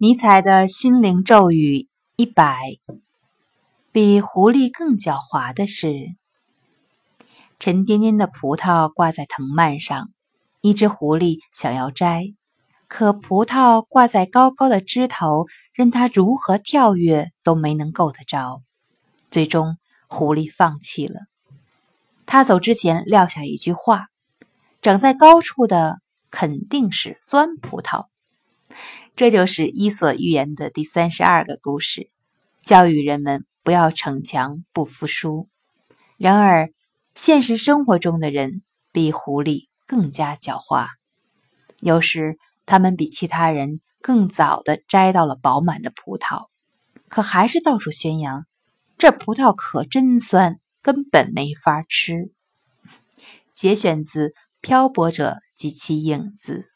尼采的心灵咒语一百。比狐狸更狡猾的是，沉甸甸的葡萄挂在藤蔓上，一只狐狸想要摘，可葡萄挂在高高的枝头，任它如何跳跃都没能够得着。最终，狐狸放弃了。他走之前撂下一句话：“长在高处的肯定是酸葡萄。”这就是《伊索寓言》的第三十二个故事，教育人们不要逞强不服输。然而，现实生活中的人比狐狸更加狡猾，有时他们比其他人更早的摘到了饱满的葡萄，可还是到处宣扬：“这葡萄可真酸，根本没法吃。”节选自《漂泊者及其影子》。